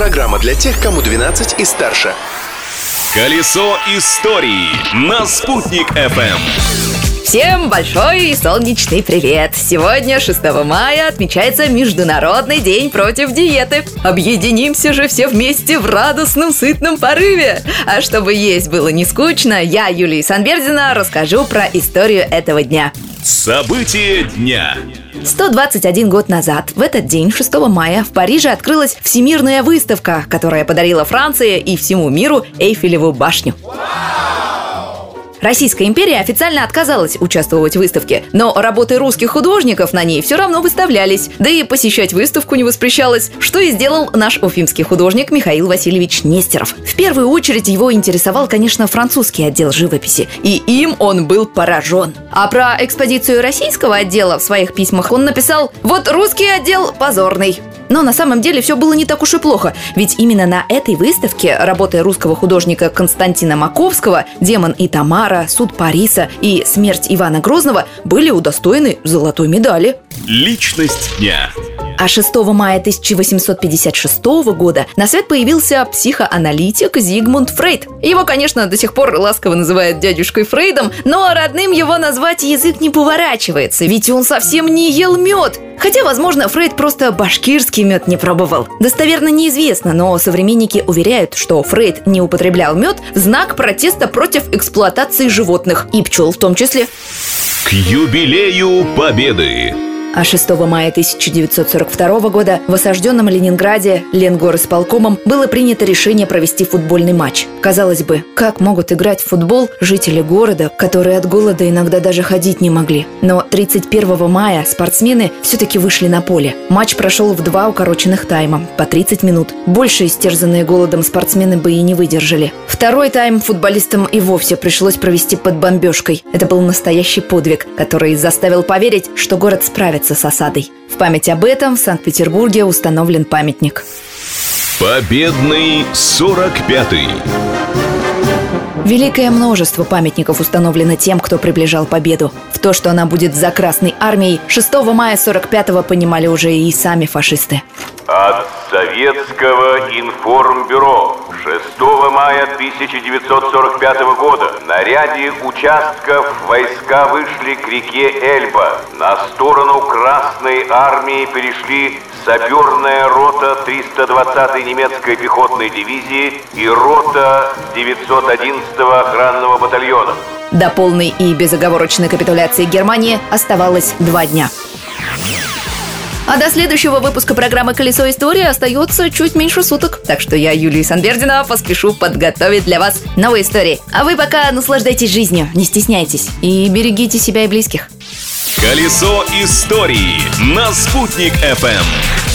Программа для тех, кому 12 и старше. Колесо истории на «Спутник FM. Всем большой и солнечный привет! Сегодня, 6 мая, отмечается Международный день против диеты. Объединимся же все вместе в радостном, сытном порыве! А чтобы есть было не скучно, я, Юлия Санбердина, расскажу про историю этого дня. События дня. 121 год назад, в этот день, 6 мая, в Париже открылась Всемирная выставка, которая подарила Франции и всему миру Эйфелеву башню. Российская империя официально отказалась участвовать в выставке, но работы русских художников на ней все равно выставлялись, да и посещать выставку не воспрещалось, что и сделал наш уфимский художник Михаил Васильевич Нестеров. В первую очередь его интересовал, конечно, французский отдел живописи, и им он был поражен. А про экспозицию российского отдела в своих письмах он написал «Вот русский отдел позорный». Но на самом деле все было не так уж и плохо, ведь именно на этой выставке работы русского художника Константина Маковского «Демон и Тамара», «Суд Париса» и «Смерть Ивана Грозного» были удостоены золотой медали. Личность дня. А 6 мая 1856 года на свет появился психоаналитик Зигмунд Фрейд. Его, конечно, до сих пор ласково называют дядюшкой Фрейдом, но родным его назвать язык не поворачивается, ведь он совсем не ел мед. Хотя, возможно, Фрейд просто башкирский мед не пробовал. Достоверно неизвестно, но современники уверяют, что Фрейд не употреблял мед в знак протеста против эксплуатации животных, и пчел в том числе. К юбилею Победы. А 6 мая 1942 года в осажденном Ленинграде Ленгорисполкомом было принято решение провести футбольный матч. Казалось бы, как могут играть в футбол жители города, которые от голода иногда даже ходить не могли. Но 31 мая спортсмены все-таки вышли на поле. Матч прошел в два укороченных тайма, по 30 минут. Больше истерзанные голодом спортсмены бы и не выдержали. Второй тайм футболистам и вовсе пришлось провести под бомбежкой. Это был настоящий подвиг, который заставил поверить, что город справится справиться с осадой. В память об этом в Санкт-Петербурге установлен памятник. Победный 45-й. Великое множество памятников установлено тем, кто приближал победу. В то, что она будет за Красной Армией, 6 мая 45-го понимали уже и сами фашисты. От Советского информбюро 6 мая 1945 года на ряде участков войска вышли к реке Эльба. На сторону Красной Армии перешли саперная рота 320-й немецкой пехотной дивизии и рота 911-го охранного батальона. До полной и безоговорочной капитуляции Германии оставалось два дня. А до следующего выпуска программы «Колесо истории» остается чуть меньше суток. Так что я, Юлия Санбердина, поспешу подготовить для вас новые истории. А вы пока наслаждайтесь жизнью, не стесняйтесь и берегите себя и близких. Колесо истории на «Спутник FM.